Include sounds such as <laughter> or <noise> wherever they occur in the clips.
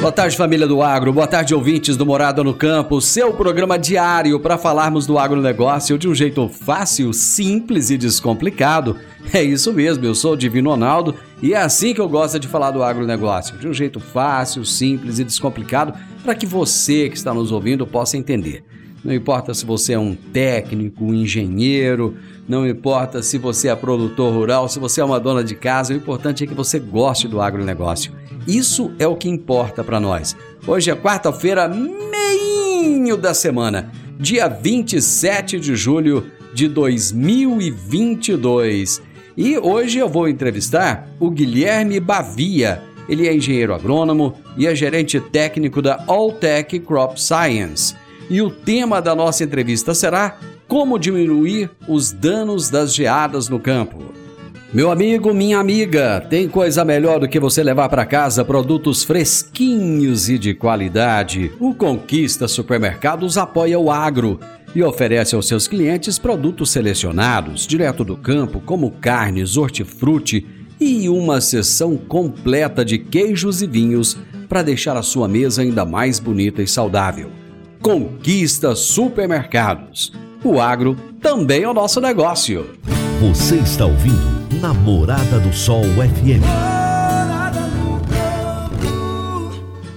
Boa tarde, família do Agro. Boa tarde, ouvintes do Morada no Campo. Seu programa diário para falarmos do agronegócio de um jeito fácil, simples e descomplicado. É isso mesmo, eu sou o Divino Ronaldo e é assim que eu gosto de falar do agronegócio. De um jeito fácil, simples e descomplicado para que você que está nos ouvindo possa entender. Não importa se você é um técnico, um engenheiro, não importa se você é produtor rural, se você é uma dona de casa, o importante é que você goste do agronegócio. Isso é o que importa para nós. Hoje é quarta-feira, meinho da semana, dia 27 de julho de 2022. E hoje eu vou entrevistar o Guilherme Bavia. Ele é engenheiro agrônomo e é gerente técnico da Alltech Crop Science. E o tema da nossa entrevista será como diminuir os danos das geadas no campo. Meu amigo, minha amiga, tem coisa melhor do que você levar para casa produtos fresquinhos e de qualidade. O Conquista Supermercados apoia o agro e oferece aos seus clientes produtos selecionados, direto do campo, como carnes, hortifruti e uma seção completa de queijos e vinhos para deixar a sua mesa ainda mais bonita e saudável. Conquista Supermercados. O agro também é o nosso negócio. Você está ouvindo Namorada do Sol FM.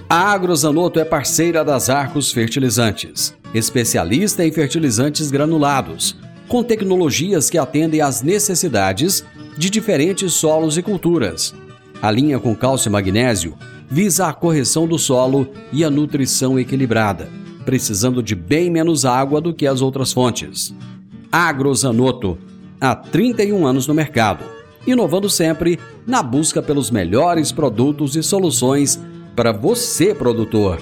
A Agrozanoto é parceira das Arcos Fertilizantes, especialista em fertilizantes granulados, com tecnologias que atendem às necessidades de diferentes solos e culturas. A linha com cálcio e magnésio visa a correção do solo e a nutrição equilibrada precisando de bem menos água do que as outras fontes. Agrozanoto, há 31 anos no mercado, inovando sempre na busca pelos melhores produtos e soluções para você, produtor.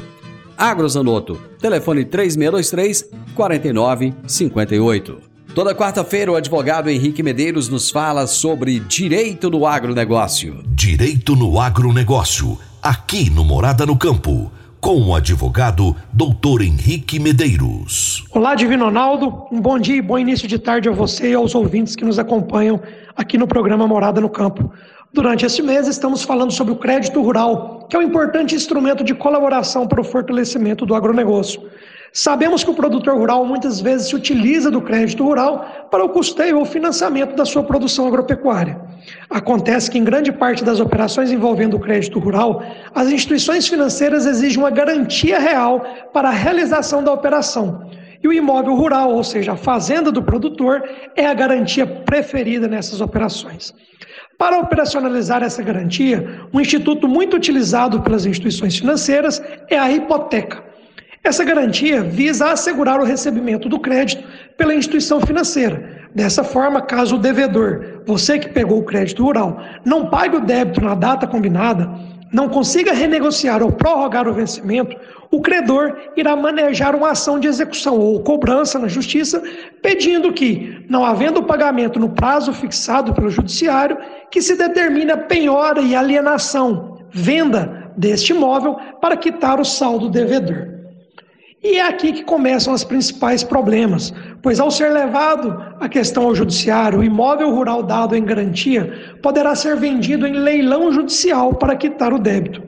Agrozanoto, telefone 3623 4958. Toda quarta-feira, o advogado Henrique Medeiros nos fala sobre direito no agronegócio. Direito no agronegócio, aqui no Morada no Campo com o advogado Dr. Henrique Medeiros. Olá, Divino Ronaldo. Um bom dia e bom início de tarde a você e aos ouvintes que nos acompanham aqui no programa Morada no Campo. Durante este mês, estamos falando sobre o crédito rural, que é um importante instrumento de colaboração para o fortalecimento do agronegócio. Sabemos que o produtor rural muitas vezes se utiliza do crédito rural para o custeio ou financiamento da sua produção agropecuária. Acontece que, em grande parte das operações envolvendo o crédito rural, as instituições financeiras exigem uma garantia real para a realização da operação. E o imóvel rural, ou seja, a fazenda do produtor, é a garantia preferida nessas operações. Para operacionalizar essa garantia, um instituto muito utilizado pelas instituições financeiras é a hipoteca. Essa garantia visa assegurar o recebimento do crédito pela instituição financeira. Dessa forma, caso o devedor, você que pegou o crédito rural, não pague o débito na data combinada, não consiga renegociar ou prorrogar o vencimento, o credor irá manejar uma ação de execução ou cobrança na justiça, pedindo que, não havendo pagamento no prazo fixado pelo judiciário, que se determine a penhora e alienação, venda deste imóvel para quitar o saldo devedor. E é aqui que começam os principais problemas, pois ao ser levado a questão ao judiciário, o imóvel rural dado em garantia poderá ser vendido em leilão judicial para quitar o débito.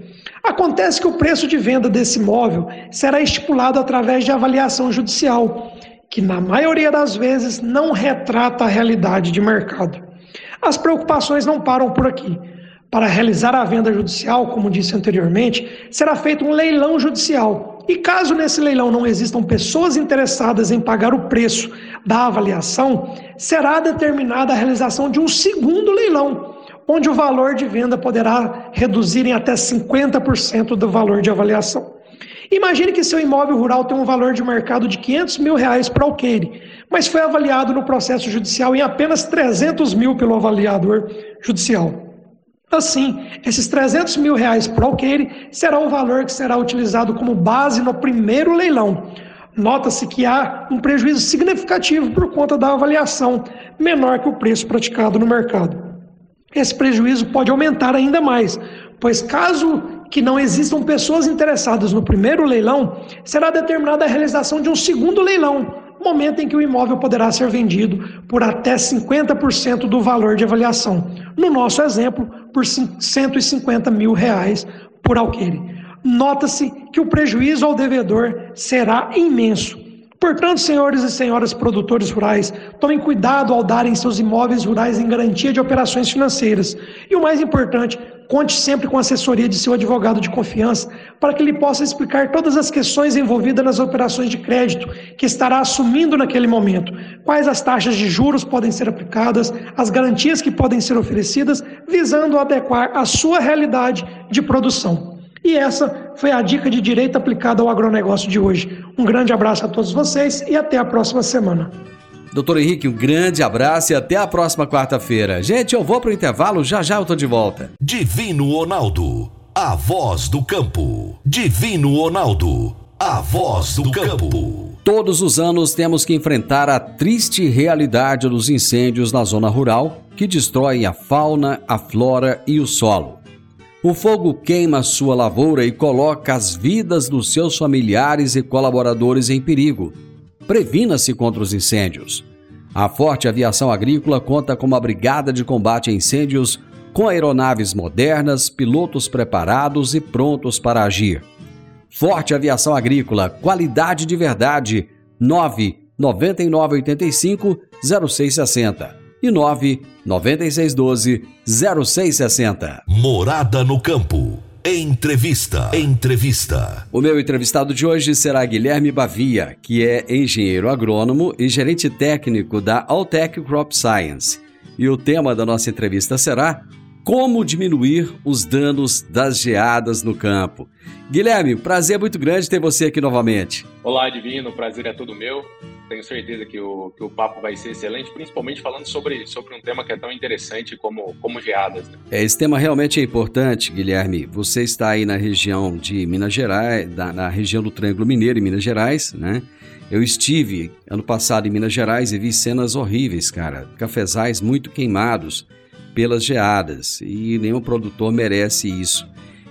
Acontece que o preço de venda desse imóvel será estipulado através de avaliação judicial, que na maioria das vezes não retrata a realidade de mercado. As preocupações não param por aqui. Para realizar a venda judicial, como disse anteriormente, será feito um leilão judicial E caso nesse leilão não existam pessoas interessadas em pagar o preço da avaliação, será determinada a realização de um segundo leilão, onde o valor de venda poderá reduzir em até 50% do valor de avaliação. Imagine que seu imóvel rural tem um valor de mercado de 500 mil reais para alqueire, mas foi avaliado no processo judicial em apenas 300 mil pelo avaliador judicial. Assim, esses 300 mil reais por alqueire será o valor que será utilizado como base no primeiro leilão. Nota-se que há um prejuízo significativo por conta da avaliação menor que o preço praticado no mercado. Esse prejuízo pode aumentar ainda mais, pois caso que não existam pessoas interessadas no primeiro leilão, será determinada a realização de um segundo leilão, momento em que o imóvel poderá ser vendido por até 50% do valor de avaliação. No nosso exemplo, por 150 mil reais por alqueire. Nota-se que o prejuízo ao devedor será imenso. Portanto, senhores e senhoras produtores rurais, tomem cuidado ao darem seus imóveis rurais em garantia de operações financeiras. E o mais importante, conte sempre com a assessoria de seu advogado de confiança para que ele possa explicar todas as questões envolvidas nas operações de crédito que estará assumindo naquele momento. Quais as taxas de juros podem ser aplicadas, as garantias que podem ser oferecidas, visando adequar a sua realidade de produção. E essa foi a dica de direito aplicada ao agronegócio de hoje. Um grande abraço a todos vocês e até a próxima semana. Doutor Henrique, um grande abraço e até a próxima quarta-feira. Gente, eu vou para o intervalo, já já eu tô de volta. Divino Ronaldo, a voz do campo. Divino Ronaldo, a voz do campo. Todos os anos temos que enfrentar a triste realidade dos incêndios na zona rural que destroem a fauna, a flora e o solo. O fogo queima sua lavoura e coloca as vidas dos seus familiares e colaboradores em perigo. Previna-se contra os incêndios. A Forte Aviação Agrícola conta com uma brigada de combate a incêndios com aeronaves modernas, pilotos preparados e prontos para agir. Forte Aviação Agrícola, qualidade de verdade. 9 9985 0660 e 9 9612 0660. Morada no campo. Entrevista. Entrevista. O meu entrevistado de hoje será Guilherme Bavia, que é engenheiro agrônomo e gerente técnico da Altec Crop Science. E o tema da nossa entrevista será como diminuir os danos das geadas no campo. Guilherme, prazer muito grande ter você aqui novamente. Olá, Divino, o prazer é todo meu. Tenho certeza que o, que o papo vai ser excelente, principalmente falando sobre, sobre um tema que é tão interessante como, como geadas. Né? É, esse tema realmente é importante, Guilherme. Você está aí na região de Minas Gerais, na, na região do Triângulo Mineiro, em Minas Gerais, né? Eu estive ano passado em Minas Gerais e vi cenas horríveis, cara. Cafezais muito queimados pelas geadas e nenhum produtor merece isso.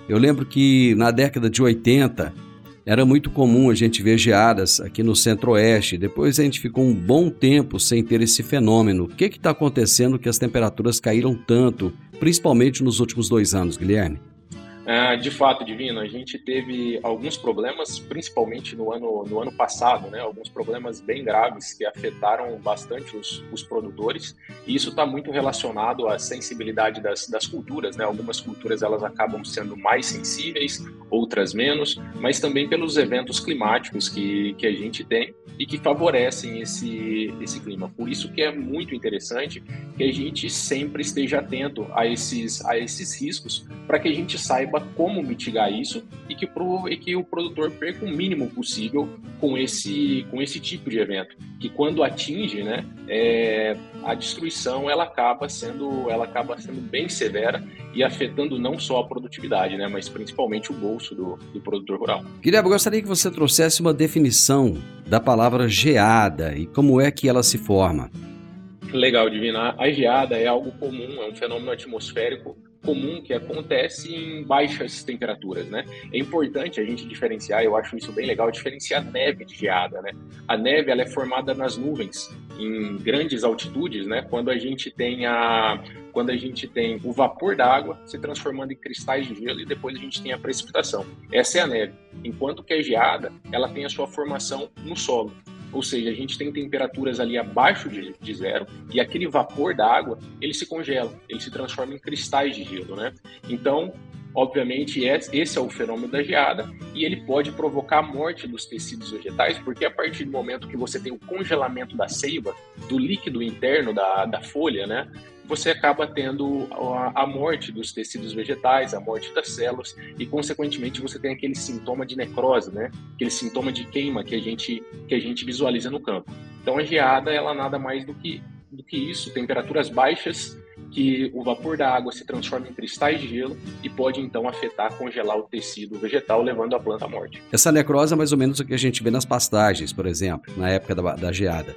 Eu lembro que na década de 80 era muito comum a gente ver geadas aqui no centro-oeste. Depois a gente ficou um bom tempo sem ter esse fenômeno. O que está acontecendo que as temperaturas caíram tanto, principalmente nos últimos dois anos, Guilherme? Ah, de fato, Divino, a gente teve alguns problemas, principalmente no ano, no ano passado, né? Alguns problemas bem graves que afetaram bastante os, os produtores. E isso está muito relacionado à sensibilidade das, das culturas, né? Algumas culturas elas acabam sendo mais sensíveis, outras menos, mas também pelos eventos climáticos que, que a gente tem e que favorecem esse, esse clima. Por isso que é muito interessante que a gente sempre esteja atento a esses, a esses riscos para que a gente saiba como mitigar isso e que, pro, e que o produtor perca o mínimo possível com esse, com esse tipo de evento. Que quando atinge, né, é, a destruição ela acaba sendo ela acaba sendo bem severa e afetando não só a produtividade, né, mas principalmente o bolso do, do produtor rural. Guilherme, gostaria que você trouxesse uma definição da palavra geada e como é que ela se forma. Legal, Divina. A geada é algo comum, é um fenômeno atmosférico comum que acontece em baixas temperaturas, né? É importante a gente diferenciar, eu acho isso bem legal, diferenciar neve de geada, né? A neve ela é formada nas nuvens em grandes altitudes, né? Quando a gente tem a quando a gente tem o vapor d'água se transformando em cristais de gelo e depois a gente tem a precipitação. Essa é a neve. Enquanto que a geada, ela tem a sua formação no solo. Ou seja, a gente tem temperaturas ali abaixo de, de zero e aquele vapor da água, ele se congela, ele se transforma em cristais de gelo, né? Então, Obviamente, esse é o fenômeno da geada e ele pode provocar a morte dos tecidos vegetais, porque a partir do momento que você tem o congelamento da seiva, do líquido interno da, da folha, né, você acaba tendo a, morte dos tecidos vegetais, a morte das células e, consequentemente, você tem aquele sintoma de necrose, né, aquele sintoma de queima que a gente, que a gente visualiza no campo. Então, a geada, ela nada mais do que, do que isso, temperaturas baixas que o vapor da água se transforma em cristais de gelo e pode então afetar, congelar o tecido vegetal, levando a planta à morte. Essa necrose é mais ou menos o que a gente vê nas pastagens, por exemplo, na época da, da geada.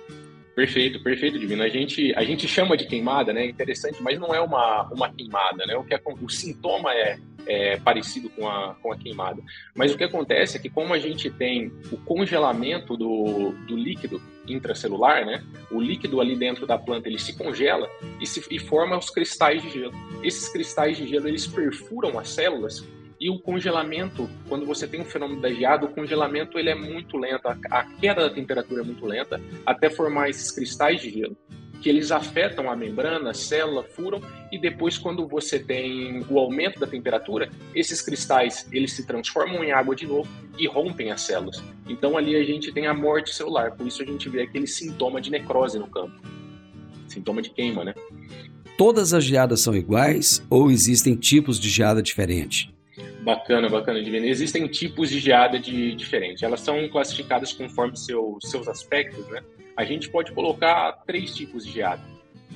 Perfeito, perfeito, Divino. A gente, a gente chama de queimada, né? Interessante, mas não é uma, uma queimada, né? O, que é, o sintoma é, é parecido com a, com a queimada. Mas o que acontece é que, como a gente tem o congelamento do, do líquido intracelular, né? O líquido ali dentro da planta ele se congela e, se, e forma os cristais de gelo. Esses cristais de gelo eles perfuram as células e o congelamento, quando você tem um fenômeno da geada, o congelamento ele é muito lento, a queda da temperatura é muito lenta, até formar esses cristais de gelo, que eles afetam a membrana, a célula, furam, e depois quando você tem o aumento da temperatura, esses cristais eles se transformam em água de novo e rompem as células. Então ali a gente tem a morte celular, por isso a gente vê aquele sintoma de necrose no campo, sintoma de queima, né? Todas as geadas são iguais ou existem tipos de geada diferentes? Bacana, bacana, Divina. Existem tipos de geada de, diferentes. Elas são classificadas conforme seu, seus aspectos, né? A gente pode colocar três tipos de geada.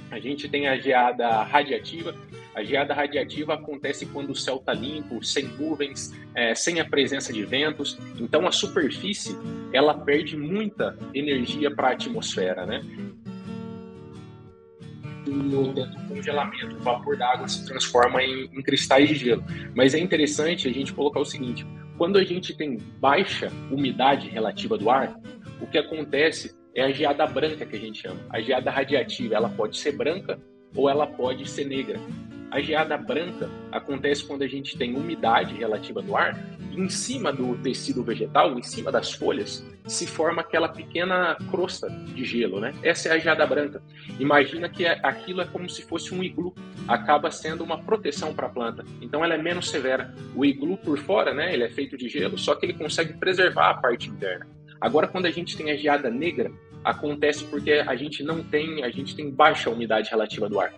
A gente tem a geada radiativa. A geada radiativa acontece quando o céu está limpo, sem nuvens, é, sem a presença de ventos. Então a superfície ela perde muita energia para a atmosfera, né? Dentro do congelamento, o vapor da água se transforma em, em cristais de gelo. Mas é interessante a gente colocar o seguinte: quando a gente tem baixa umidade relativa do ar, o que acontece é a geada branca que a gente chama. A geada radiativa, ela pode ser branca ou ela pode ser negra. A geada branca acontece quando a gente tem umidade relativa do ar e em cima do tecido vegetal, em cima das folhas, se forma aquela pequena crosta de gelo, né? Essa é a geada branca. Imagina que aquilo é como se fosse um iglu, acaba sendo uma proteção para a planta. Então ela é menos severa. O iglu por fora, né? Ele é feito de gelo, só que ele consegue preservar a parte interna. Agora, quando a gente tem a geada negra, acontece porque a gente não tem, a gente tem baixa umidade relativa do ar.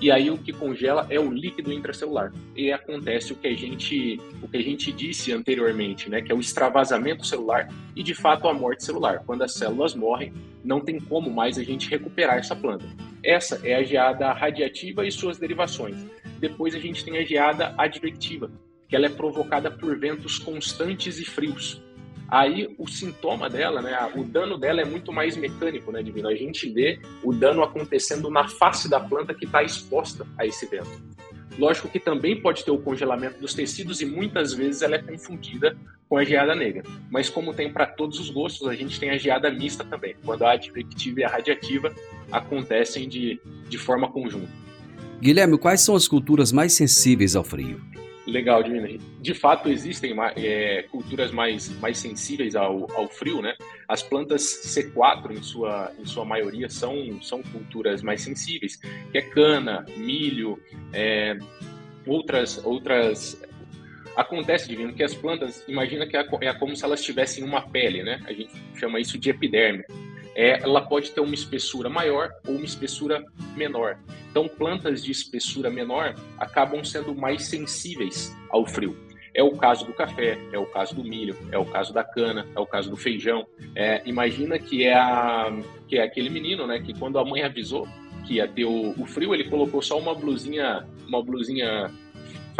E aí o que congela é o líquido intracelular. E acontece o que a gente, o que a gente disse anteriormente, né, que é o extravasamento celular e de fato a morte celular. Quando as células morrem, não tem como mais a gente recuperar essa planta. Essa é a geada radiativa e suas derivações. Depois a gente tem a geada advectiva, que ela é provocada por ventos constantes e frios. Aí o sintoma dela, né, o dano dela é muito mais mecânico, né, Divino? A gente vê o dano acontecendo na face da planta que está exposta a esse vento. Lógico que também pode ter o congelamento dos tecidos e muitas vezes ela é confundida com a geada negra. Mas como tem para todos os gostos, a gente tem a geada mista também, quando a advectiva e a radiativa acontecem de, de forma conjunta. Guilherme, quais são as culturas mais sensíveis ao frio? Legal, Divina. De fato, existem é, culturas mais, mais sensíveis ao, ao frio, né? As plantas C4, em sua, em sua maioria, são, são culturas mais sensíveis, que é cana, milho, é, outras, outras... Acontece, Divino, que as plantas, imagina que é, é como se elas tivessem uma pele, né? A gente chama isso de epiderme é, ela pode ter uma espessura maior ou uma espessura menor. Então, plantas de espessura menor acabam sendo mais sensíveis ao frio. É o caso do café, é o caso do milho, é o caso da cana, é o caso do feijão. É, imagina que é, a, que é aquele menino, né, que quando a mãe avisou que ia ter o, o frio, ele colocou só uma blusinha, uma blusinha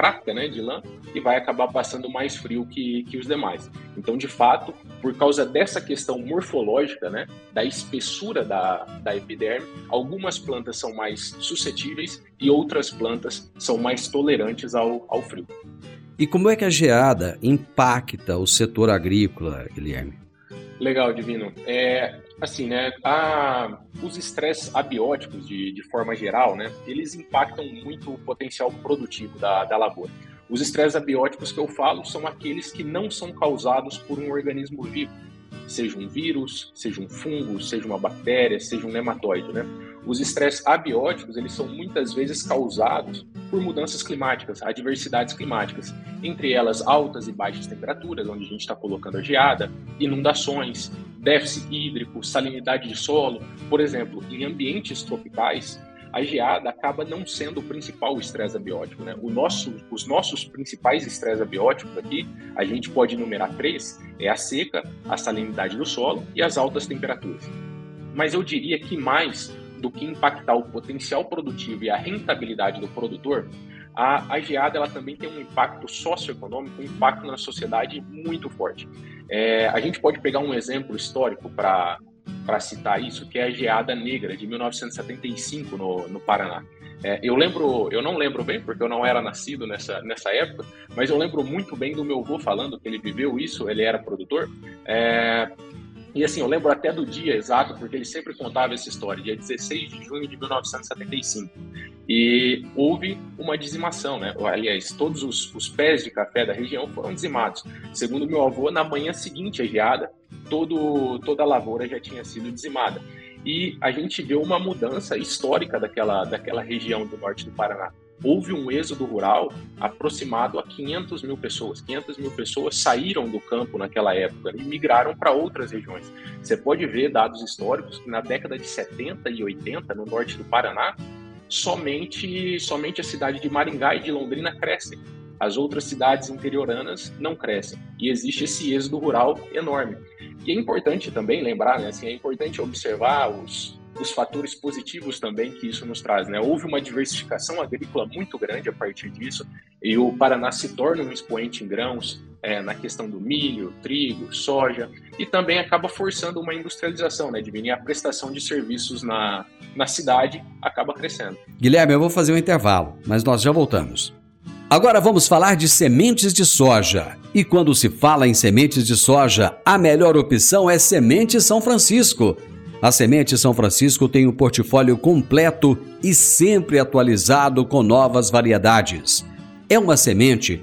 fraca, né, de lã, e vai acabar passando mais frio que, que os demais. Então, de fato, por causa dessa questão morfológica, né, da espessura da, da epiderme, algumas plantas são mais suscetíveis e outras plantas são mais tolerantes ao, ao frio. E como é que a geada impacta o setor agrícola, Guilherme? Legal, Divino. É, assim, né, a, os estresses abióticos, de, de forma geral, né, eles impactam muito o potencial produtivo da, da lavoura. Os estresses abióticos que eu falo são aqueles que não são causados por um organismo vivo, seja um vírus, seja um fungo, seja uma bactéria, seja um nematóide, né? Os estresses abióticos, eles são muitas vezes causados por mudanças climáticas, adversidades climáticas, entre elas altas e baixas temperaturas, onde a gente está colocando a geada, inundações, déficit hídrico, salinidade de solo. Por exemplo, em ambientes tropicais, a geada acaba não sendo o principal estresse abiótico. Né? O nosso, os nossos principais estresses abióticos aqui, a gente pode enumerar três: é a seca, a salinidade do solo e as altas temperaturas. Mas eu diria que mais do que impactar o potencial produtivo e a rentabilidade do produtor, a, a geada ela também tem um impacto socioeconômico, um impacto na sociedade muito forte. É, a gente pode pegar um exemplo histórico para para citar isso, que é a Geada Negra de 1975 no, no Paraná. É, eu lembro, eu não lembro bem porque eu não era nascido nessa, nessa época, mas eu lembro muito bem do meu avô falando que ele viveu isso, ele era produtor. É, e assim, eu lembro até do dia exato, porque ele sempre contava essa história, dia 16 de junho de 1975. E houve uma dizimação, né? Aliás, todos os, os pés de café da região foram dizimados. Segundo meu avô, na manhã seguinte à geada, todo, toda a lavoura já tinha sido dizimada. E a gente vê uma mudança histórica daquela, daquela região do norte do Paraná houve um êxodo rural aproximado a 500 mil pessoas. 500 mil pessoas saíram do campo naquela época e migraram para outras regiões. Você pode ver dados históricos que na década de 70 e 80, no norte do Paraná, somente, somente a cidade de Maringá e de Londrina crescem. As outras cidades interioranas não crescem. E existe esse êxodo rural enorme. E é importante também lembrar, né, assim, é importante observar os, os fatores positivos também que isso nos traz. Né? Houve uma diversificação agrícola muito grande a partir disso, e o Paraná se torna um expoente em grãos é, na questão do milho, trigo, soja, e também acaba forçando uma industrialização, né, Divine? A prestação de serviços na, na cidade acaba crescendo. Guilherme, eu vou fazer um intervalo, mas nós já voltamos. Agora vamos falar de sementes de soja. E quando se fala em sementes de soja, a melhor opção é Semente São Francisco a Semente São Francisco tem um portfólio completo e sempre atualizado com novas variedades. É uma semente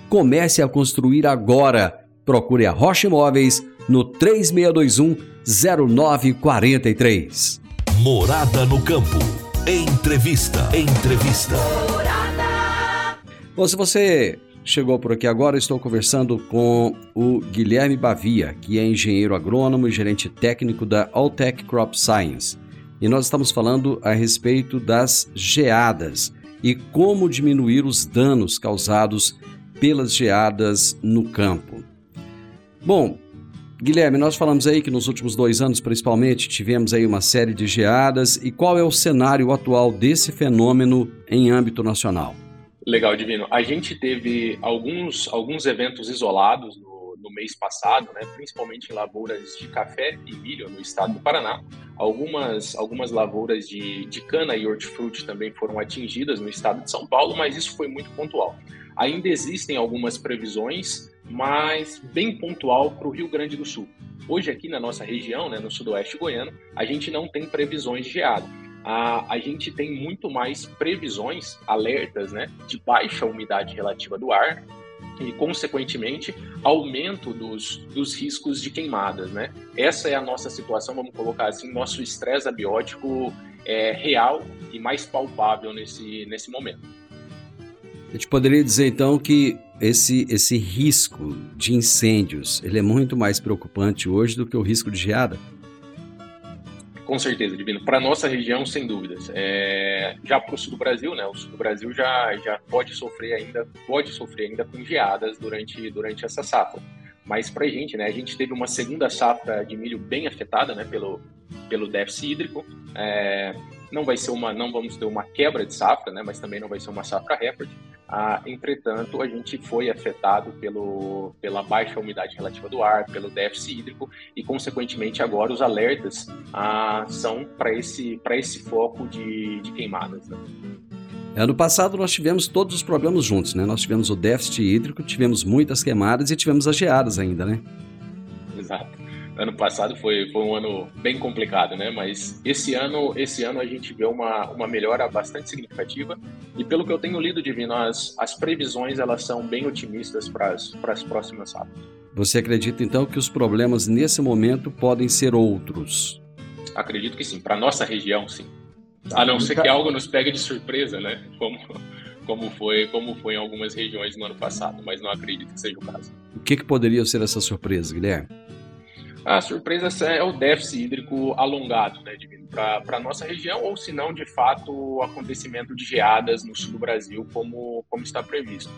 Comece a construir agora. Procure a Rocha Imóveis no 3621 0943. Morada no campo. Entrevista. Entrevista. Morada. Bom, se você chegou por aqui agora, estou conversando com o Guilherme Bavia, que é engenheiro agrônomo e gerente técnico da Alltech Crop Science. E nós estamos falando a respeito das geadas e como diminuir os danos causados pelas geadas no campo. Bom, Guilherme, nós falamos aí que nos últimos dois anos, principalmente, tivemos aí uma série de geadas. E qual é o cenário atual desse fenômeno em âmbito nacional? Legal, Divino. A gente teve alguns, alguns eventos isolados no, no mês passado, né, principalmente em lavouras de café e milho no estado do Paraná. Algumas, algumas lavouras de, de cana e hortifruti também foram atingidas no estado de São Paulo, mas isso foi muito pontual. Ainda existem algumas previsões, mas bem pontual para o Rio Grande do Sul. Hoje aqui na nossa região, né, no sudoeste goiano, a gente não tem previsões de geada a, a gente tem muito mais previsões, alertas, né, de baixa umidade relativa do ar e, consequentemente, aumento dos, dos riscos de queimadas, né? Essa é a nossa situação, vamos colocar assim, nosso estresse abiótico é real e mais palpável nesse, nesse momento. A gente poderia dizer então que esse, esse risco de incêndios ele é muito mais preocupante hoje do que o risco de geada? Com certeza, Divino. Para nossa região, sem dúvidas. É... Já para o sul do Brasil, né? O sul do Brasil já, já pode sofrer ainda, pode sofrer ainda com geadas durante, durante essa safra. Mas para a gente, né? A gente teve uma segunda safra de milho bem afetada, né? Pelo, pelo déficit hídrico. É... Não vai ser uma, não vamos ter uma quebra de safra, né? Mas também não vai ser uma safra recorde. Ah, entretanto, a gente foi afetado pelo, pela baixa umidade relativa do ar, pelo déficit hídrico e, consequentemente, agora os alertas ah, são para esse, esse foco de, de queimadas. Né? Ano passado nós tivemos todos os problemas juntos, né? Nós tivemos o déficit hídrico, tivemos muitas queimadas e tivemos as geadas ainda, né? Ano passado foi, foi um ano bem complicado, né? Mas esse ano, esse ano a gente vê uma, uma melhora bastante significativa e pelo que eu tenho lido, Divino, as, as previsões elas são bem otimistas para as próximas safras. Você acredita então que os problemas nesse momento podem ser outros? Acredito que sim, para nossa região sim. A não ser que algo nos pegue de surpresa, né? Como, como foi, como foi em algumas regiões no ano passado, mas não acredito que seja o caso. O que, que poderia ser essa surpresa, Guilherme? A surpresa é o déficit hídrico alongado, né, para a nossa região, ou se não, de fato, o acontecimento de geadas no sul do Brasil, como, como está previsto.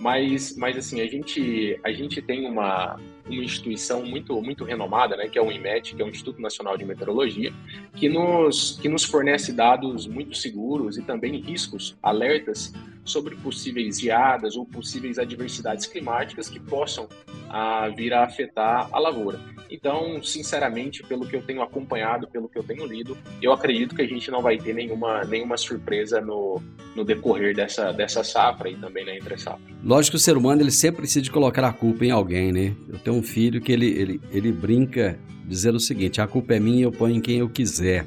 Mas, mas assim, a gente, a gente tem uma, uma instituição muito, muito renomada, né, que é o IMET, que é o Instituto Nacional de Meteorologia, que nos, que nos fornece dados muito seguros e também riscos, alertas sobre possíveis geadas ou possíveis adversidades climáticas que possam ah, vir a afetar a lavoura. Então, sinceramente, pelo que eu tenho acompanhado, pelo que eu tenho lido, eu acredito que a gente não vai ter nenhuma, nenhuma surpresa no, no decorrer dessa, dessa safra e também na entre safra. Lógico que o ser humano ele sempre precisa de colocar a culpa em alguém, né? Eu tenho um filho que ele, ele, ele brinca dizendo o seguinte: a culpa é minha, eu ponho em quem eu quiser.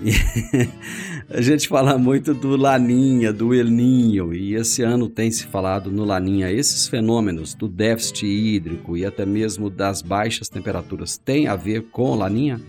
<laughs> A gente fala muito do Laninha, do El Ninho, e esse ano tem se falado no Laninha. Esses fenômenos do déficit hídrico e até mesmo das baixas temperaturas têm a ver com Laninha?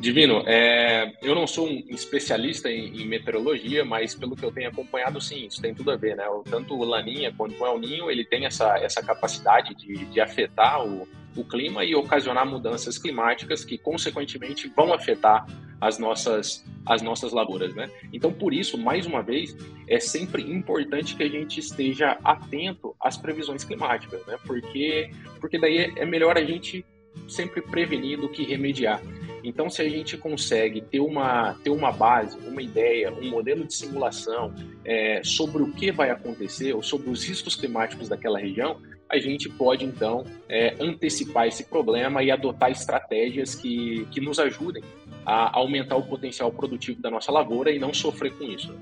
Divino, é, eu não sou um especialista em, em, meteorologia, mas pelo que eu tenho acompanhado, sim, isso tem tudo a ver, né? Tanto o Laninha quanto o El Ninho, ele tem essa, essa capacidade de, de afetar o, o clima e ocasionar mudanças climáticas que, consequentemente, vão afetar as nossas, as nossas lavouras, né? Então, por isso, mais uma vez, é sempre importante que a gente esteja atento às previsões climáticas, né? Porque, porque daí é melhor a gente sempre prevenir do que remediar. Então, se a gente consegue ter uma, ter uma base, uma ideia, um modelo de simulação é, sobre o que vai acontecer ou sobre os riscos climáticos daquela região, a gente pode então é, antecipar esse problema e adotar estratégias que, que nos ajudem a aumentar o potencial produtivo da nossa lavoura e não sofrer com isso.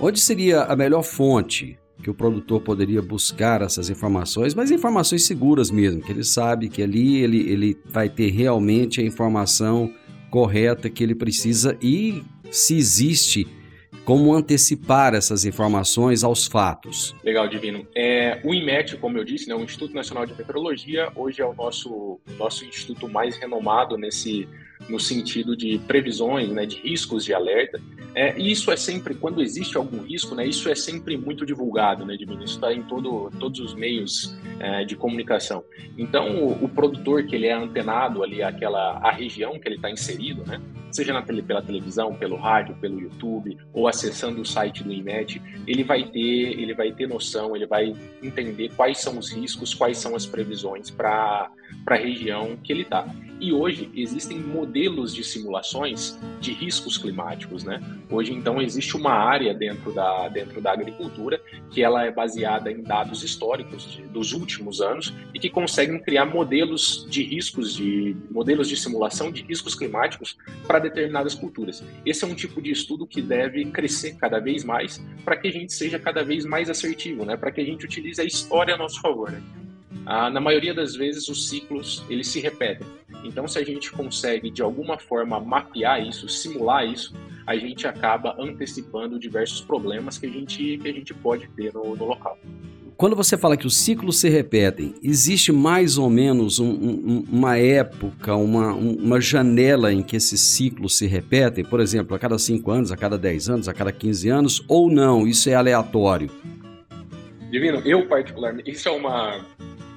Onde seria a melhor fonte que o produtor poderia buscar essas informações, mas informações seguras mesmo, que ele sabe que ali ele, ele vai ter realmente a informação correta que ele precisa e se existe como antecipar essas informações aos fatos. Legal, Divino. É, o IMET, como eu disse, né, o Instituto Nacional de Meteorologia, hoje é o nosso, nosso instituto mais renomado nesse, no sentido de previsões, né, de riscos de alerta. É, e isso é sempre, quando existe algum risco, né, isso é sempre muito divulgado, né, Divino? Isso está em todo, todos os meios é, de comunicação. Então, o, o, produtor que ele é antenado ali àquela a região que ele está inserido, né, seja na tele, pela televisão, pelo rádio, pelo YouTube ou acessando o site do IMET, ele vai ter, ele vai ter noção, ele vai entender quais são os riscos, quais são as previsões para a região que ele está. E hoje existem modelos de simulações de riscos climáticos, né? Hoje então existe uma área dentro da, dentro da agricultura que ela é baseada em dados históricos de, dos últimos anos e que conseguem criar modelos de riscos de modelos de simulação de riscos climáticos para determinadas culturas. Esse é um tipo de estudo que deve crescer cada vez mais para que a gente seja cada vez mais assertivo, né? Para que a gente utilize a história a nosso favor. Né? Ah, na maioria das vezes os ciclos eles se repetem. Então, se a gente consegue de alguma forma mapear isso, simular isso, a gente acaba antecipando diversos problemas que a gente, que a gente pode ter no, no local. Quando você fala que os ciclos se repetem, existe mais ou menos um, um, uma época, uma, uma janela em que esses ciclos se repetem? Por exemplo, a cada 5 anos, a cada 10 anos, a cada 15 anos? Ou não? Isso é aleatório? Divino, eu particularmente, isso é uma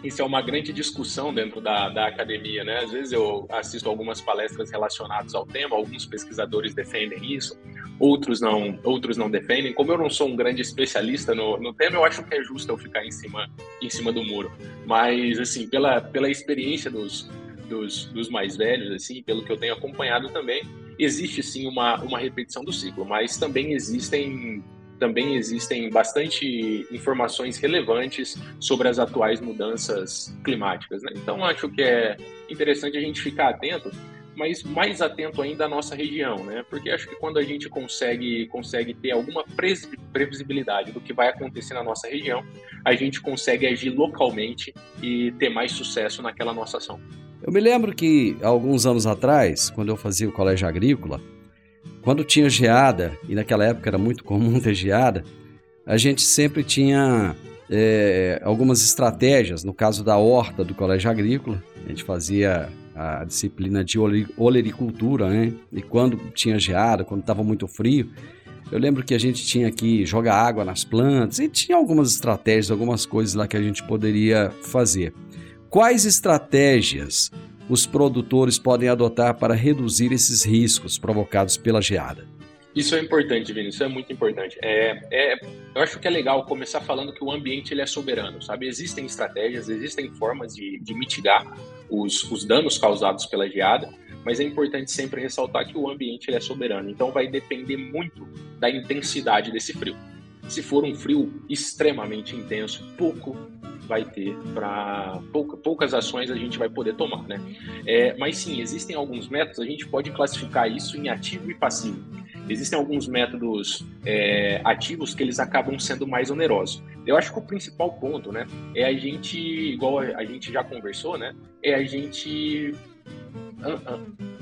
isso é uma grande discussão dentro da, da academia, né? Às vezes eu assisto algumas palestras relacionadas ao tema, alguns pesquisadores defendem isso, outros não, outros não defendem. Como eu não sou um grande especialista no, no tema, eu acho que é justo eu ficar em cima, em cima do muro. Mas, assim, pela, pela experiência dos, dos, dos mais velhos, assim, pelo que eu tenho acompanhado também, existe sim uma, uma repetição do ciclo, mas também existem também existem bastante informações relevantes sobre as atuais mudanças climáticas. Né? Então, acho que é interessante a gente ficar atento, mas mais atento ainda à nossa região, né? porque acho que quando a gente consegue, consegue ter alguma previsibilidade do que vai acontecer na nossa região, a gente consegue agir localmente e ter mais sucesso naquela nossa ação. Eu me lembro que alguns anos atrás, quando eu fazia o colégio agrícola, quando tinha geada, e naquela época era muito comum ter geada, a gente sempre tinha é, algumas estratégias. No caso da horta do colégio agrícola, a gente fazia a disciplina de olericultura, né? E quando tinha geada, quando estava muito frio, eu lembro que a gente tinha que jogar água nas plantas e tinha algumas estratégias, algumas coisas lá que a gente poderia fazer. Quais estratégias os produtores podem adotar para reduzir esses riscos provocados pela geada? Isso é importante, Vini, isso é muito importante. É, é, eu acho que é legal começar falando que o ambiente ele é soberano, sabe? Existem estratégias, existem formas de, de mitigar os, os danos causados pela geada, mas é importante sempre ressaltar que o ambiente ele é soberano, então vai depender muito da intensidade desse frio. Se for um frio extremamente intenso, pouco vai ter para pouca, poucas ações a gente vai poder tomar, né? É, mas sim, existem alguns métodos, a gente pode classificar isso em ativo e passivo. Existem alguns métodos é, ativos que eles acabam sendo mais onerosos. Eu acho que o principal ponto, né, é a gente, igual a gente já conversou, né, é a gente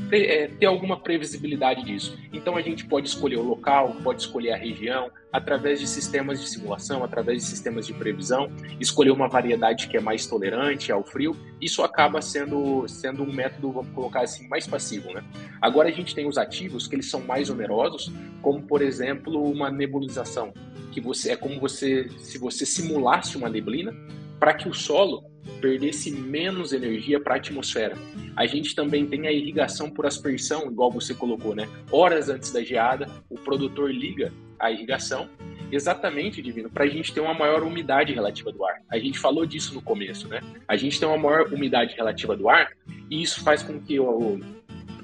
ter, é, ter alguma previsibilidade disso. Então a gente pode escolher o local, pode escolher a região, através de sistemas de simulação, através de sistemas de previsão, escolher uma variedade que é mais tolerante ao frio. Isso acaba sendo, sendo um método, vamos colocar assim, mais passivo. Né? Agora a gente tem os ativos, que eles são mais onerosos, como por exemplo uma nebulização, que você é como você se você simulasse uma neblina para que o solo perdesse menos energia para a atmosfera. A gente também tem a irrigação por aspersão, igual você colocou, né? Horas antes da geada, o produtor liga a irrigação, exatamente, Divino, para a gente ter uma maior umidade relativa do ar. A gente falou disso no começo, né? A gente tem uma maior umidade relativa do ar e isso faz com que o,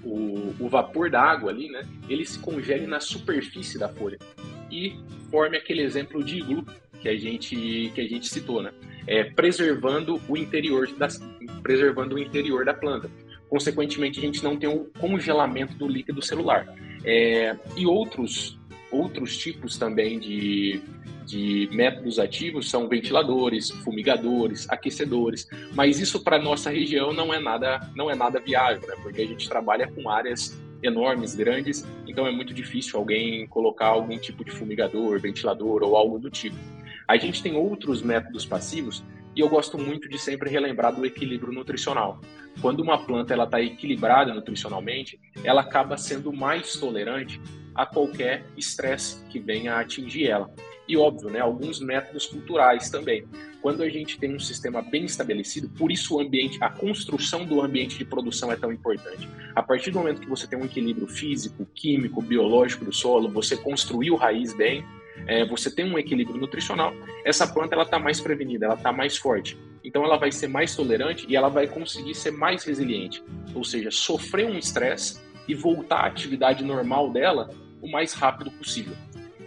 o, o vapor da água ali, né? Ele se congele na superfície da folha e forme aquele exemplo de iglu que a gente, que a gente citou, né? é, preservando o interior da, preservando o interior da planta. Consequentemente, a gente não tem o congelamento do líquido celular. É, e outros, outros tipos também de, de métodos ativos são ventiladores, fumigadores, aquecedores, mas isso para nossa região não é nada não é nada viável, né? porque a gente trabalha com áreas enormes, grandes, então é muito difícil alguém colocar algum tipo de fumigador, ventilador ou algo do tipo. A gente tem outros métodos passivos e eu gosto muito de sempre relembrar do equilíbrio nutricional. Quando uma planta ela está equilibrada nutricionalmente, ela acaba sendo mais tolerante a qualquer estresse que venha a atingir ela. E óbvio, né, alguns métodos culturais também. Quando a gente tem um sistema bem estabelecido, por isso o ambiente, a construção do ambiente de produção é tão importante. A partir do momento que você tem um equilíbrio físico, químico, biológico do solo, você construiu raiz bem, é, você tem um equilíbrio nutricional, essa planta ela está mais prevenida, ela está mais forte. Então ela vai ser mais tolerante e ela vai conseguir ser mais resiliente, ou seja, sofrer um estresse e voltar à atividade normal dela o mais rápido possível.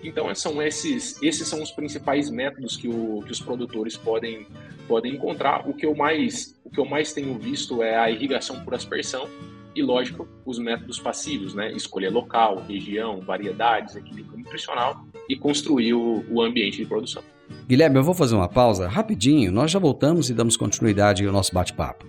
Então são esses, esses são os principais métodos que, o, que os produtores podem, podem encontrar. O que eu mais o que eu mais tenho visto é a irrigação por aspersão, e, lógico, os métodos passivos, né? Escolher local, região, variedades, equilíbrio nutricional e construir o, o ambiente de produção. Guilherme, eu vou fazer uma pausa rapidinho, nós já voltamos e damos continuidade ao nosso bate-papo.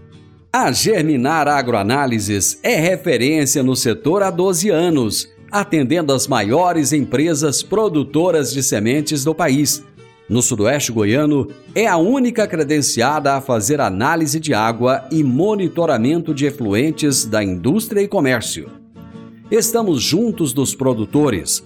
A Germinar Agroanálises é referência no setor há 12 anos, atendendo as maiores empresas produtoras de sementes do país no Sudoeste Goiano, é a única credenciada a fazer análise de água e monitoramento de efluentes da indústria e comércio. Estamos juntos dos produtores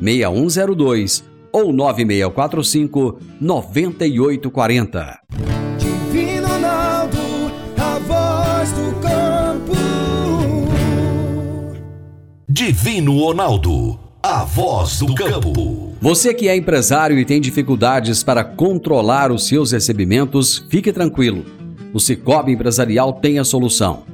3612-6102 ou 9645 9840. Divino Ronaldo, a voz do campo. Divino Ronaldo, a voz do campo. Você que é empresário e tem dificuldades para controlar os seus recebimentos, fique tranquilo. O Cicobi Empresarial tem a solução.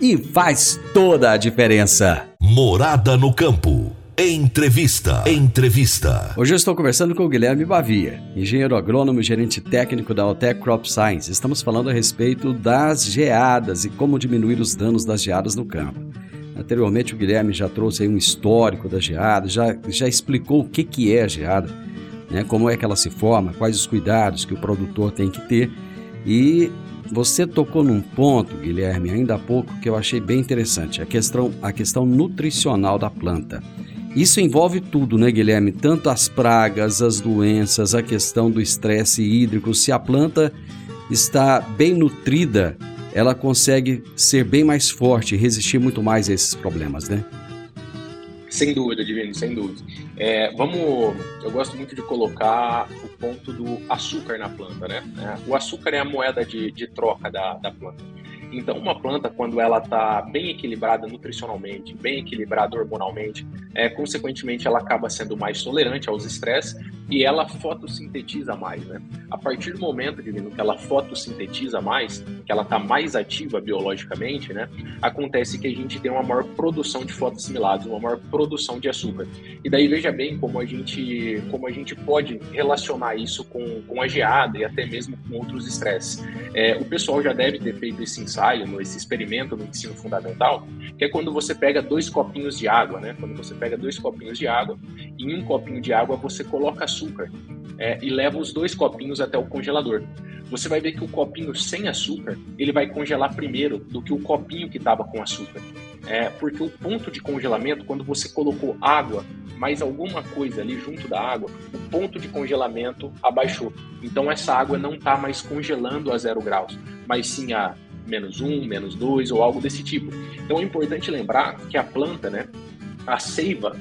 e faz toda a diferença. Morada no campo. Entrevista. Entrevista. Hoje eu estou conversando com o Guilherme Bavia, engenheiro agrônomo e gerente técnico da Altec Crop Science. Estamos falando a respeito das geadas e como diminuir os danos das geadas no campo. Anteriormente o Guilherme já trouxe um histórico da geada, já, já explicou o que, que é a geada, né, como é que ela se forma, quais os cuidados que o produtor tem que ter e você tocou num ponto, Guilherme, ainda há pouco, que eu achei bem interessante, a questão, a questão nutricional da planta. Isso envolve tudo, né, Guilherme? Tanto as pragas, as doenças, a questão do estresse hídrico. Se a planta está bem nutrida, ela consegue ser bem mais forte e resistir muito mais a esses problemas, né? Sem dúvida, Divino, sem dúvida. É, vamos, eu gosto muito de colocar o ponto do açúcar na planta, né? É, o açúcar é a moeda de, de troca da, da planta. Então, uma planta, quando ela está bem equilibrada nutricionalmente, bem equilibrada hormonalmente, é, consequentemente ela acaba sendo mais tolerante aos estresses e ela fotossintetiza mais, né? A partir do momento, Divino, que ela fotossintetiza mais, que ela está mais ativa biologicamente, né? Acontece que a gente tem uma maior produção de fotossimilados, uma maior produção de açúcar. E daí veja bem como a gente, como a gente pode relacionar isso com, com a geada e até mesmo com outros estresses. É, o pessoal já deve ter feito esse ensaio, esse experimento no ensino fundamental, que é quando você pega dois copinhos de água, né? Quando você pega dois copinhos de água, e em um copinho de água você coloca açúcar é, e leva os dois copinhos até o congelador. Você vai ver que o copinho sem açúcar ele vai congelar primeiro do que o copinho que estava com açúcar. É, porque o ponto de congelamento, quando você colocou água mais alguma coisa ali junto da água, o ponto de congelamento abaixou. Então essa água não está mais congelando a zero graus, mas sim a menos um, menos dois ou algo desse tipo. Então é importante lembrar que a planta, né, a seiva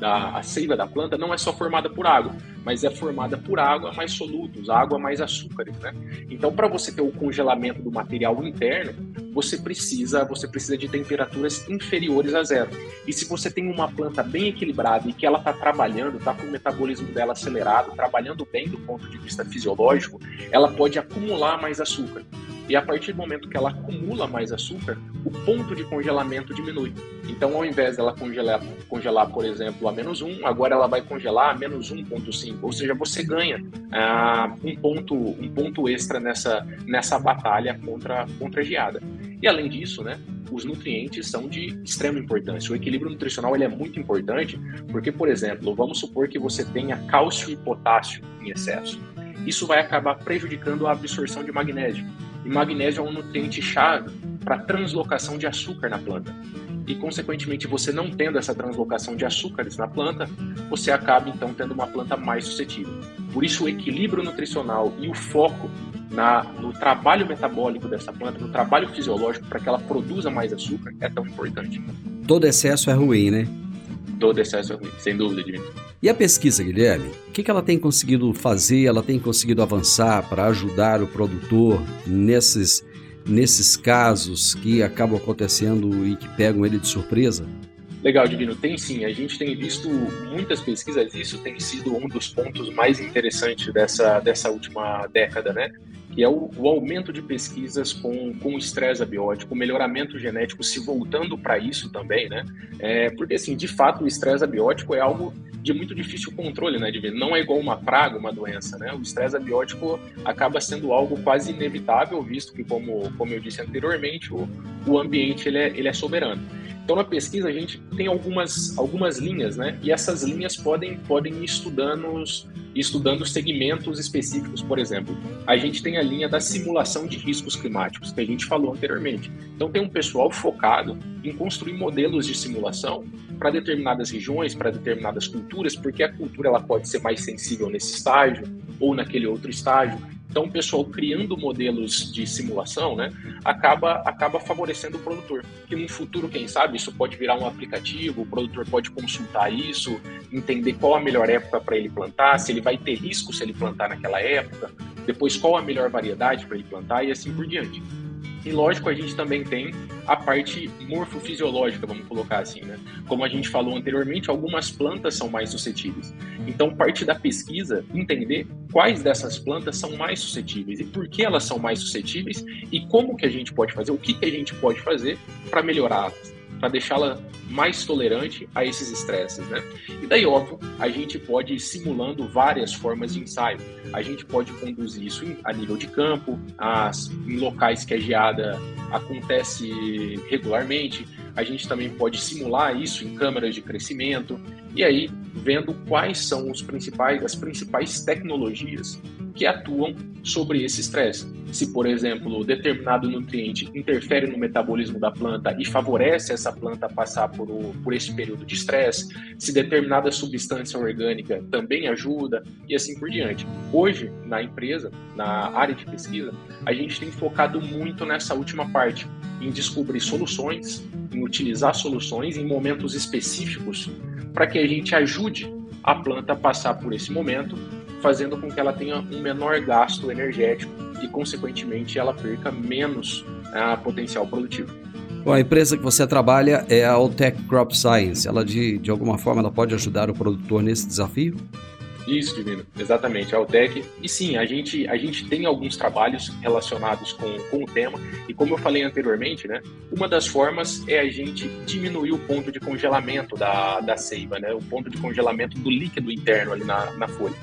da a seiva da planta não é só formada por água, mas é formada por água mais solutos, água mais açúcares, né? Então, para você ter o congelamento do material interno, você precisa você precisa de temperaturas inferiores a zero. E se você tem uma planta bem equilibrada e que ela está trabalhando, está com o metabolismo dela acelerado, trabalhando bem do ponto de vista fisiológico, ela pode acumular mais açúcar. E a partir do momento que ela acumula mais açúcar, o ponto de congelamento diminui. Então, ao invés dela congelar, congelar por exemplo, a menos 1, agora ela vai congelar a menos 1,5. Ou seja, você ganha ah, um, ponto, um ponto extra nessa, nessa batalha contra, contra a geada. E além disso, né, os nutrientes são de extrema importância. O equilíbrio nutricional ele é muito importante porque, por exemplo, vamos supor que você tenha cálcio e potássio em excesso. Isso vai acabar prejudicando a absorção de magnésio. E magnésio é um nutriente chave para translocação de açúcar na planta. E, consequentemente, você não tendo essa translocação de açúcares na planta, você acaba então tendo uma planta mais suscetível. Por isso, o equilíbrio nutricional e o foco na, no trabalho metabólico dessa planta, no trabalho fisiológico para que ela produza mais açúcar, é tão importante. Todo excesso é ruim, né? Todo excesso é ruim, sem dúvida, Divino. E a pesquisa, Guilherme? O que, que ela tem conseguido fazer, ela tem conseguido avançar para ajudar o produtor nesses, nesses casos que acabam acontecendo e que pegam ele de surpresa? Legal, Divino. Tem sim. A gente tem visto muitas pesquisas. Isso tem sido um dos pontos mais interessantes dessa, dessa última década, né? Que é o, o aumento de pesquisas com, com estresse abiótico, melhoramento genético se voltando para isso também, né? É, porque, assim, de fato, o estresse abiótico é algo de muito difícil controle, né, Divino? Não é igual uma praga, uma doença, né? O estresse abiótico acaba sendo algo quase inevitável, visto que, como, como eu disse anteriormente, o, o ambiente ele é, ele é soberano. Então, na pesquisa, a gente tem algumas, algumas linhas, né? E essas linhas podem, podem ir estudando, estudando segmentos específicos. Por exemplo, a gente tem a linha da simulação de riscos climáticos, que a gente falou anteriormente. Então, tem um pessoal focado em construir modelos de simulação para determinadas regiões, para determinadas culturas, porque a cultura ela pode ser mais sensível nesse estágio ou naquele outro estágio. Então, o pessoal criando modelos de simulação, né, acaba, acaba favorecendo o produtor. Que no futuro, quem sabe, isso pode virar um aplicativo, o produtor pode consultar isso, entender qual a melhor época para ele plantar, se ele vai ter risco se ele plantar naquela época, depois qual a melhor variedade para ele plantar e assim por diante. E lógico, a gente também tem a parte morfofisiológica, vamos colocar assim, né? Como a gente falou anteriormente, algumas plantas são mais suscetíveis. Então, parte da pesquisa entender quais dessas plantas são mais suscetíveis e por que elas são mais suscetíveis e como que a gente pode fazer, o que, que a gente pode fazer para melhorá-las para deixá-la mais tolerante a esses estresses, né? E daí, óbvio, a gente pode ir simulando várias formas de ensaio. A gente pode conduzir isso a nível de campo, as, em locais que a geada acontece regularmente. A gente também pode simular isso em câmeras de crescimento e aí vendo quais são os principais, as principais tecnologias que atuam sobre esse estresse. Se, por exemplo, determinado nutriente interfere no metabolismo da planta e favorece essa planta passar por, o, por esse período de estresse, se determinada substância orgânica também ajuda e assim por diante. Hoje, na empresa, na área de pesquisa, a gente tem focado muito nessa última parte, em descobrir soluções, em utilizar soluções em momentos específicos para que a gente ajude a planta a passar por esse momento fazendo com que ela tenha um menor gasto energético e, consequentemente, ela perca menos uh, potencial produtivo. Bom, a empresa que você trabalha é a Altec Crop Science. Ela, de, de alguma forma, ela pode ajudar o produtor nesse desafio? Isso, Divino, exatamente, a Altec. E sim, a gente, a gente tem alguns trabalhos relacionados com, com o tema, e como eu falei anteriormente, né, uma das formas é a gente diminuir o ponto de congelamento da, da seiva, né, o ponto de congelamento do líquido interno ali na, na folha.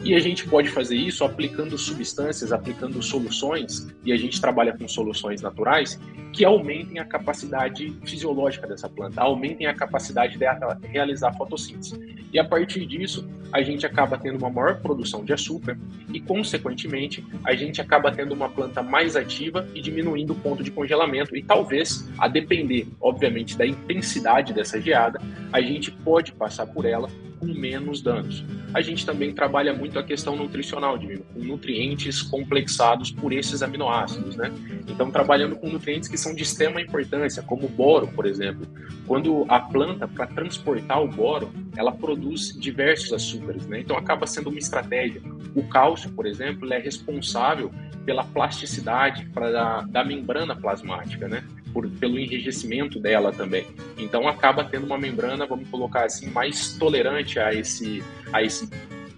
E a gente pode fazer isso aplicando substâncias, aplicando soluções, e a gente trabalha com soluções naturais que aumentem a capacidade fisiológica dessa planta, aumentem a capacidade de realizar fotossíntese. E a partir disso, a gente acaba tendo uma maior produção de açúcar e, consequentemente, a gente acaba tendo uma planta mais ativa e diminuindo o ponto de congelamento. E talvez, a depender, obviamente, da intensidade dessa geada, a gente pode passar por ela com menos danos. A gente também trabalha muito a questão nutricional, de, com nutrientes complexados por esses aminoácidos, né? Então, trabalhando com nutrientes que são de extrema importância, como o boro, por exemplo. Quando a planta, para transportar o boro, ela produz diversos açúcares, né? Então, acaba sendo uma estratégia. O cálcio, por exemplo, é responsável pela plasticidade pra, da, da membrana plasmática, né? por, pelo enrijecimento dela também. Então acaba tendo uma membrana, vamos colocar assim, mais tolerante a esse, a esse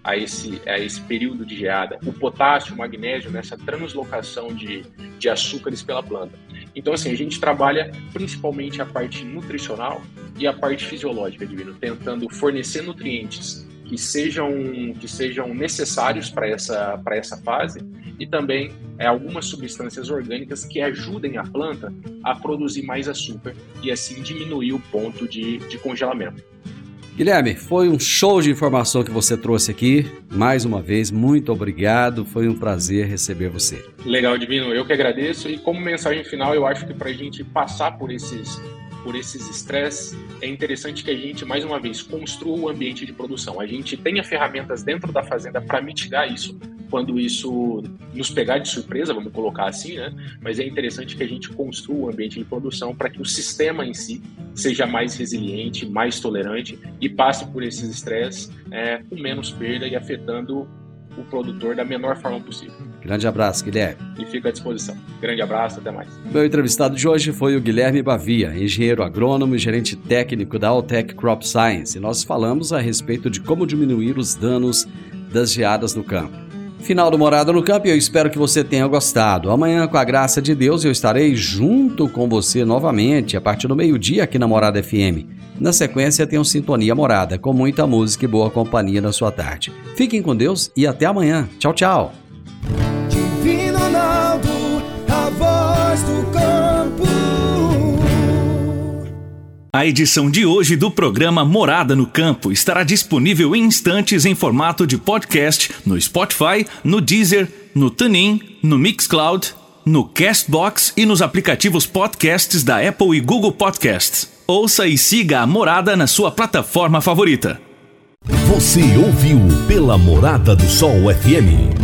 a esse, a esse período de geada. O potássio, o magnésio, nessa translocação de, de açúcares pela planta. Então, assim, a gente trabalha principalmente a parte nutricional e a parte fisiológica, Divino, tentando fornecer nutrientes que sejam, que sejam necessários para essa, essa fase e também é, algumas substâncias orgânicas que ajudem a planta a produzir mais açúcar e assim diminuir o ponto de, de congelamento. Guilherme, foi um show de informação que você trouxe aqui. Mais uma vez, muito obrigado. Foi um prazer receber você. Legal, Divino. Eu que agradeço. E como mensagem final, eu acho que para a gente passar por esses por esses estresses, é interessante que a gente, mais uma vez, construa o ambiente de produção. A gente tenha ferramentas dentro da fazenda para mitigar isso quando isso nos pegar de surpresa, vamos colocar assim, né? Mas é interessante que a gente construa o ambiente de produção para que o sistema em si seja mais resiliente, mais tolerante e passe por esses estresses é, com menos perda e afetando o produtor da menor forma possível. Grande abraço, Guilherme. E fico à disposição. Grande abraço, até mais. Meu entrevistado de hoje foi o Guilherme Bavia, engenheiro agrônomo e gerente técnico da Altec Crop Science. E nós falamos a respeito de como diminuir os danos das geadas no campo. Final do Morada no Campo e eu espero que você tenha gostado. Amanhã, com a graça de Deus, eu estarei junto com você novamente a partir do meio-dia aqui na Morada FM. Na sequência, tem um Sintonia Morada, com muita música e boa companhia na sua tarde. Fiquem com Deus e até amanhã. Tchau, tchau. Divino Ronaldo, a voz do campo. A edição de hoje do programa Morada no Campo estará disponível em instantes em formato de podcast no Spotify, no Deezer, no TuneIn, no Mixcloud, no Castbox e nos aplicativos podcasts da Apple e Google Podcasts. Ouça e siga a Morada na sua plataforma favorita. Você ouviu pela Morada do Sol FM.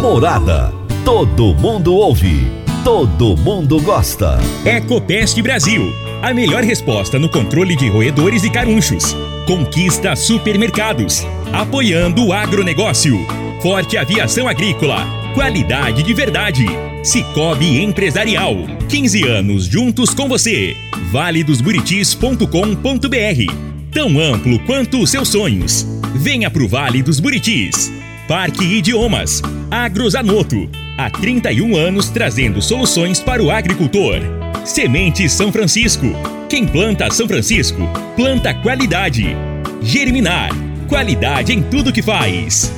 Morada. Todo mundo ouve. Todo mundo gosta. Ecopest Brasil. A melhor resposta no controle de roedores e carunchos. Conquista supermercados. Apoiando o agronegócio. Forte aviação agrícola. Qualidade de verdade. Cicobi Empresarial. 15 anos juntos com você. valedosburitis.com.br. Tão amplo quanto os seus sonhos. Venha pro Vale dos Buritis. Parque Idiomas. Agrozanoto. Há 31 anos trazendo soluções para o agricultor. Semente São Francisco. Quem planta São Francisco, planta qualidade. Germinar. Qualidade em tudo que faz.